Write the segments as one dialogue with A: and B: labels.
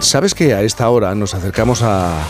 A: Sabes que a esta hora nos acercamos a,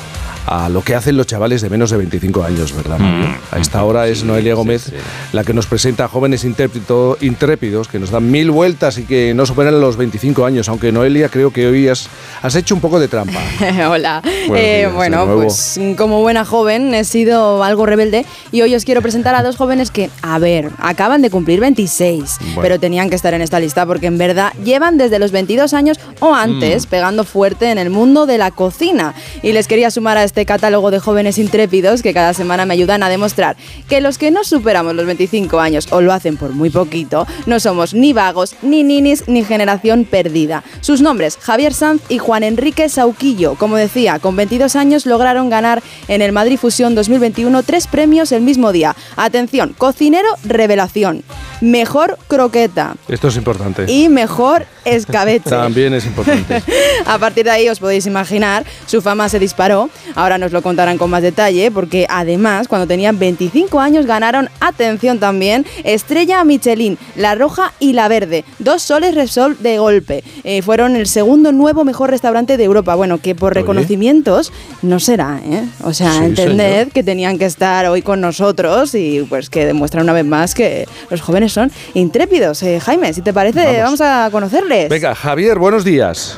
A: a lo que hacen los chavales de menos de 25 años, ¿verdad? Mm. A esta hora es Noelia Gómez la que nos presenta a jóvenes intrépidos que nos dan mil vueltas y que no superan los 25 años, aunque Noelia creo que hoy has, has hecho un poco de trampa.
B: Hola. Eh, bueno, pues como buena joven he sido algo rebelde y hoy os quiero presentar a dos jóvenes que, a ver, acaban de cumplir 26, pero tenían que estar en esta lista porque en verdad llevan desde los 22 años o antes mm. pegando fuerte en el mundo de la cocina. Y les quería sumar a este este catálogo de jóvenes intrépidos que cada semana me ayudan a demostrar que los que no superamos los 25 años o lo hacen por muy poquito, no somos ni vagos, ni ninis, ni generación perdida. Sus nombres, Javier Sanz y Juan Enrique Sauquillo. Como decía, con 22 años lograron ganar en el Madrid Fusión 2021 tres premios el mismo día. Atención, cocinero revelación, mejor croqueta.
A: Esto es importante.
B: Y mejor escabeche.
A: También es importante.
B: a partir de ahí os podéis imaginar, su fama se disparó. Ahora nos lo contarán con más detalle, porque además, cuando tenían 25 años, ganaron, atención también, Estrella Michelin, la roja y la verde. Dos soles Repsol de golpe. Eh, fueron el segundo nuevo mejor restaurante de Europa. Bueno, que por reconocimientos no será, ¿eh? O sea, entended que tenían que estar hoy con nosotros y pues que demuestran una vez más que los jóvenes son intrépidos. Eh, Jaime, si te parece, vamos a conocerles.
A: Venga, Javier, buenos días.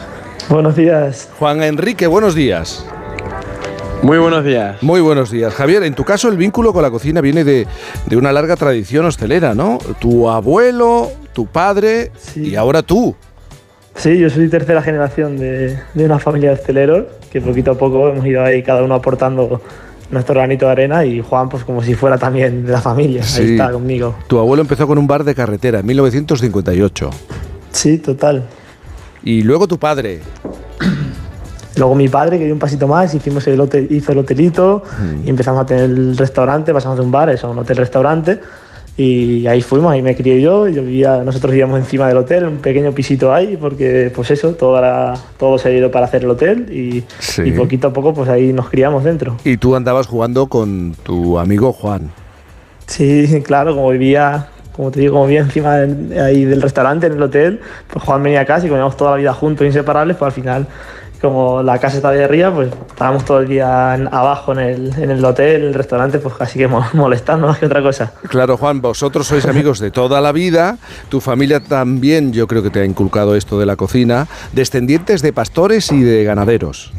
C: Buenos días.
A: Juan Enrique, buenos días.
D: Muy buenos días.
A: Muy buenos días. Javier, en tu caso el vínculo con la cocina viene de, una larga tradición hostelera, ¿no? Tu abuelo, tu padre y ahora tú.
C: Sí, yo soy tercera generación de, una familia de hosteleros que poquito a poco hemos ido ahí cada uno aportando nuestro granito de arena y Juan pues como si fuera también de la familia, ahí está conmigo.
A: Tu abuelo empezó con un bar de carretera en 1958.
C: Sí, total.
A: Y luego tu padre.
C: Luego mi padre, que dio un pasito más, hicimos el hotel, hizo el hotelito mm. y empezamos a tener el restaurante, pasamos de un bar, eso, un hotel-restaurante. Y ahí fuimos, ahí me crié yo, yo vivía, nosotros vivíamos encima del hotel, un pequeño pisito ahí, porque pues eso, todo, todo se ha ido para hacer el hotel y, y, poquito a poco pues ahí nos criamos dentro.
A: Y tú andabas jugando con tu amigo Juan.
C: Sí, claro, como vivía, como te digo, como vivía encima ahí del restaurante, en el hotel, pues Juan venía a casa y comíamos toda la vida juntos, inseparables, pues al final como la casa estaba de arriba, pues estábamos todo el día abajo en el, en el hotel, en el restaurante, pues casi que molestando más que otra cosa.
A: Claro, Juan, vosotros sois amigos de toda la vida, tu familia también yo creo que te ha inculcado esto de la cocina, descendientes de pastores y de ganaderos.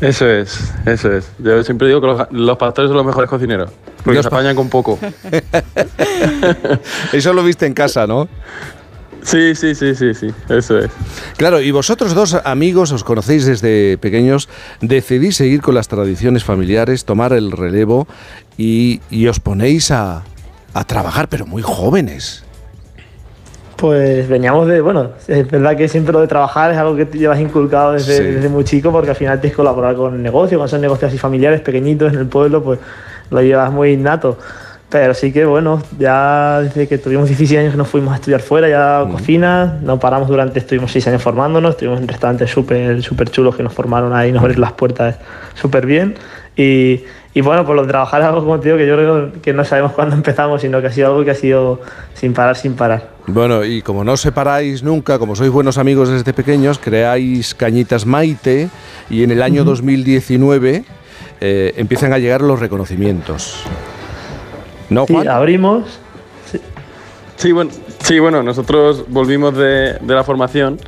D: Eso es, eso es. Yo siempre digo que los, pastores son los mejores cocineros, porque Dios España con poco.
A: Eso lo viste en casa, ¿no?
D: Sí, sí, sí, sí, sí, eso es.
A: Claro, y vosotros dos amigos, os conocéis desde pequeños, decidís seguir con las tradiciones familiares, tomar el relevo y, os ponéis a, trabajar, pero muy jóvenes.
C: Pues veníamos de, bueno, es verdad que siempre lo de trabajar es algo que te llevas inculcado desde, desde muy chico porque al final tienes que colaborar con negocios, con esos negocios así familiares pequeñitos en el pueblo, pues lo llevas muy innato. Pero sí que bueno, ya desde que tuvimos 16 años que nos fuimos a estudiar fuera, ya cocina, no paramos durante, estuvimos 6 años formándonos, estuvimos en restaurantes súper súper chulos que nos formaron ahí, nos abrieron las puertas súper bien. Y, y, bueno, por lo de trabajar algo como te digo, que yo creo que no sabemos cuándo empezamos, sino que ha sido algo que ha sido sin parar, sin parar.
A: Bueno, y como no os separáis nunca, como sois buenos amigos desde pequeños, creáis Cañitas Maite y en el año 2019 eh, empiezan a llegar los reconocimientos.
C: ¿No, Juan? Sí, abrimos.
D: Sí. bueno, sí, bueno, nosotros volvimos de, la formación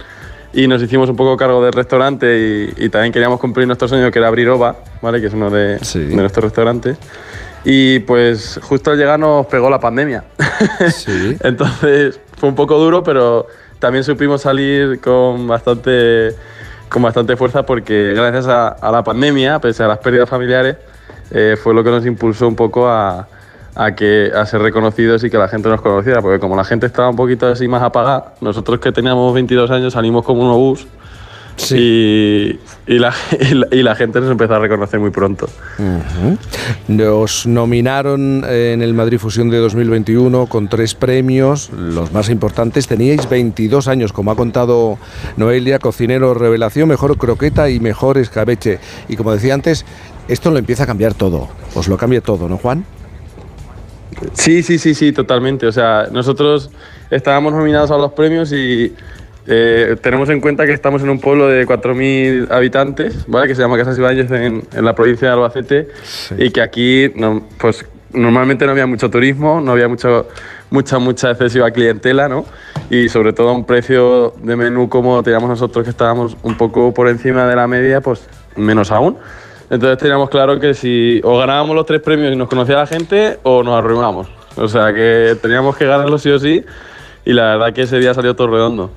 D: y nos hicimos un poco cargo del restaurante y, también queríamos cumplir nuestro sueño que era abrir OVA, ¿vale? que es uno de, nuestros restaurantes. Y pues justo al llegar nos pegó la pandemia. Sí. Entonces fue un poco duro, pero también supimos salir con bastante, con bastante fuerza porque gracias a, la pandemia, pese a las pérdidas familiares, eh, fue lo que nos impulsó un poco a, a, que, a ser reconocidos y que la gente nos conociera, porque como la gente estaba un poquito así más apagada, nosotros que teníamos 22 años salimos como un obús y, y, la, y, la, gente nos empezó a reconocer muy pronto.
A: Nos nominaron en el Madrid Fusión de 2021 con tres premios, los más importantes. Teníais 22 años, como ha contado Noelia, cocinero revelación, mejor croqueta y mejor escabeche. Y como decía antes, esto lo empieza a cambiar todo. Os lo cambia todo, ¿no, Juan?
D: Sí, sí, sí, sí, totalmente. O sea, nosotros estábamos nominados a los premios y, eh, tenemos en cuenta que estamos en un pueblo de 4.000 habitantes, ¿vale? Que se llama Casas Ibáñez en, en la provincia de Albacete y que aquí, no, pues normalmente no había mucho turismo, no había mucho, mucha, mucha excesiva clientela, ¿no? Y sobre todo a un precio de menú como teníamos nosotros, que estábamos un poco por encima de la media, pues menos aún. Entonces teníamos claro que si o ganábamos los tres premios y nos conocía la gente o nos arruinábamos. O sea que teníamos que ganarlo sí o sí y la verdad que ese día salió todo redondo.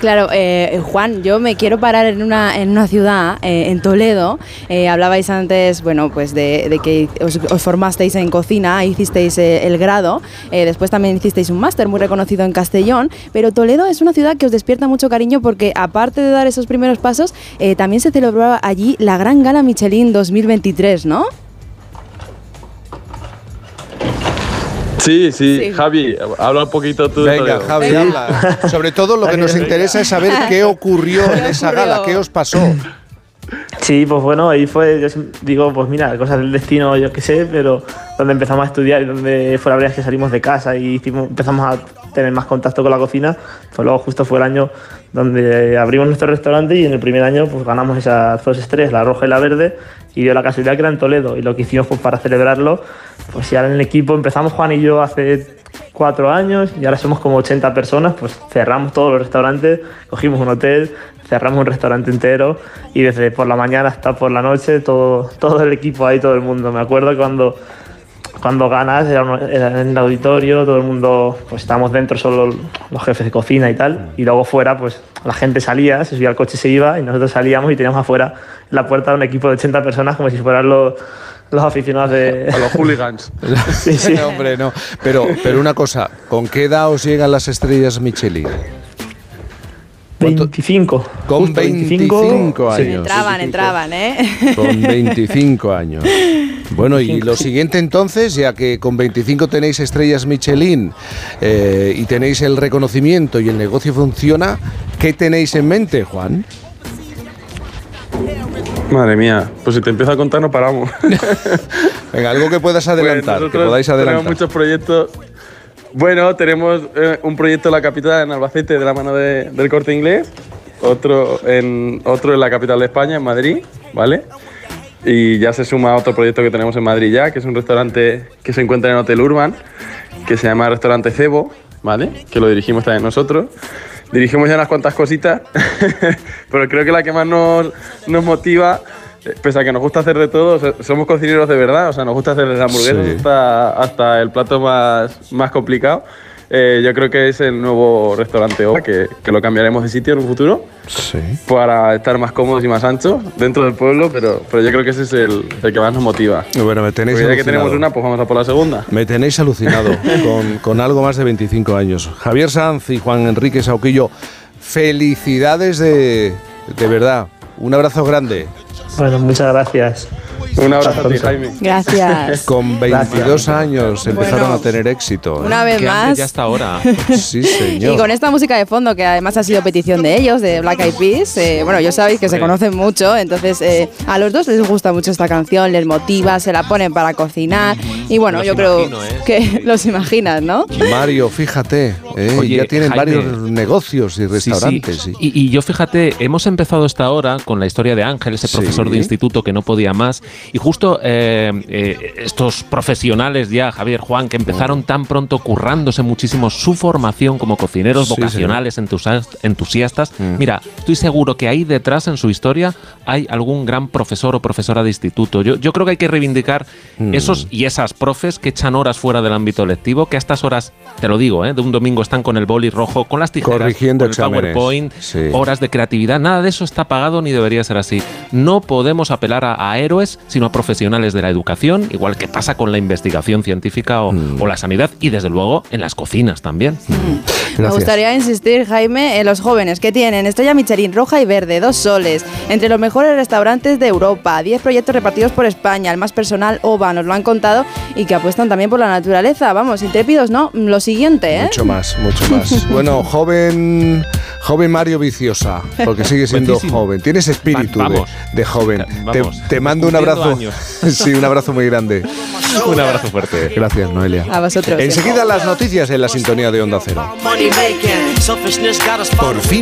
B: Claro, eh, Juan, yo me quiero parar en una, en una ciudad, eh, en Toledo. Eh, hablabais antes, bueno, pues de, que os, formasteis en cocina, hicisteis el grado, después también hicisteis un máster muy reconocido en Castellón, pero Toledo es una ciudad que os despierta mucho cariño porque aparte de dar esos primeros pasos, también se celebraba allí la Gran Gala Michelin 2023, ¿no?
D: Sí, sí, Javi, habla un poquito tú.
A: Venga, Javi, habla. Sobre todo lo que nos interesa es saber qué ocurrió en esa gala, qué os pasó.
C: Sí, pues bueno, ahí fue, yo digo, pues mira, cosas del destino, yo qué sé, pero donde empezamos a estudiar y donde fue la verdad que salimos de casa y hicimos, empezamos a tener más contacto con la cocina, pues luego justo fue el año donde abrimos nuestro restaurante y en el primer año pues ganamos esas dos estrellas, la roja y la verde, y dio la casualidad que era en Toledo. Y lo que hicimos pues, para celebrarlo, pues ya en el equipo empezamos Juan y yo hace cuatro años y ahora somos como 80 personas, pues cerramos todos los restaurantes, cogimos un hotel, cerramos un restaurante entero y desde por la mañana hasta por la noche todo, todo el equipo ahí, todo el mundo. Me acuerdo cuando cuando ganas era, en el auditorio, todo el mundo, pues estábamos dentro solo los jefes de cocina y tal, y luego fuera, pues la gente salía, se subía al coche, se iba, y nosotros salíamos y teníamos afuera la puerta de un equipo de 80 personas como si fueran los, los aficionados de...
D: los hooligans.
A: sí, sí. hombre, no. Pero, pero una cosa, ¿con qué edad os llegan las estrellas Michelin?
C: 25.
A: Con 25, años.
B: Entraban, entraban, ¿eh?
A: Con 25 años. Bueno, y lo siguiente entonces, ya que con 25 tenéis estrellas Michelin eh, y tenéis el reconocimiento y el negocio funciona, ¿qué tenéis en mente, Juan?
D: Madre mía, pues si te empiezo a contar no paramos.
A: Venga, algo que puedas pues adelantar, que podáis adelantar.
D: Tenemos muchos proyectos bueno, tenemos eh, un proyecto en la capital, en Albacete, de la mano del corte inglés, otro en, otro en la capital de España, en Madrid, ¿vale? Y ya se suma otro proyecto que tenemos en Madrid ya, que es un restaurante que se encuentra en Hotel Urban, que se llama Restaurante Cebo, ¿vale? Que lo dirigimos también nosotros. Dirigimos ya unas cuantas cositas, pero creo que la que más nos, nos motiva eh, pese a que nos gusta hacer de todo, somos cocineros de verdad, o sea, nos gusta hacer desde hamburguesas hasta, el plato más, más complicado. Eh, yo creo que es el nuevo restaurante O, que, que, lo cambiaremos de sitio en un futuro sí. para estar más cómodos y más anchos dentro del pueblo, pero, pero yo creo que ese es el, el que más nos motiva.
A: Bueno, me tenéis
D: ya que tenemos una, pues vamos a por la segunda.
A: Me tenéis alucinado con, con algo más de 25 años. Javier Sanz y Juan Enrique Sauquillo, felicidades de, de verdad. Un abrazo grande.
C: Bueno, muchas gracias.
D: Un abrazo a ti, Jaime.
B: Gracias.
A: Con 22 años empezaron a tener éxito.
B: ¿eh? Una vez más.
E: Ya hasta ahora.
A: sí, señor.
B: Y con esta música de fondo, que además ha sido petición de ellos, de Black Eyed Peas, eh, bueno, ya sabéis que se conocen mucho, entonces eh, a los dos les gusta mucho esta canción, les motiva, se la ponen para cocinar. Y bueno, yo creo que los imaginas, ¿no?
A: Mario, fíjate, ya tienen varios negocios y restaurantes.
E: Y, y, yo fíjate, hemos empezado esta hora con la historia de Ángel, ese profesor de instituto que no podía más. Y justo eh, eh, estos profesionales ya, Javier Juan, que empezaron tan pronto currándose muchísimo su formación como cocineros vocacionales, entusiastas, mm. mira, estoy seguro que ahí detrás en su historia hay algún gran profesor o profesora de instituto. Yo, yo creo que hay que reivindicar mm. esos y esas profes que echan horas fuera del ámbito lectivo, que a estas horas, te lo digo, ¿eh? de un domingo están con el boli rojo, con las tijeras,
A: Corrigiendo
E: con el PowerPoint, horas de creatividad, nada de eso está pagado ni debería ser así. No podemos apelar a, héroes, sino a profesionales de la educación, igual que pasa con la investigación científica o, mm. la sanidad y desde luego en las cocinas también.
B: Mm. Me gustaría insistir, Jaime, en los jóvenes que tienen estrella Michelin roja y verde, dos soles, entre los mejores restaurantes de Europa, 10 proyectos repartidos por España, el más personal OVA, nos lo han contado, y que apuestan también por la naturaleza. Vamos, intrépidos, ¿no? Lo siguiente, ¿eh?
A: Mucho más, mucho más. bueno, joven, joven Mario Viciosa, porque sigue siendo joven, tienes espíritu de joven. te, mando un abrazo. sí, un abrazo muy grande.
E: un abrazo fuerte.
A: Gracias, Noelia.
B: A vosotros.
A: Enseguida las noticias en la sintonía de Onda Cero. Por fin.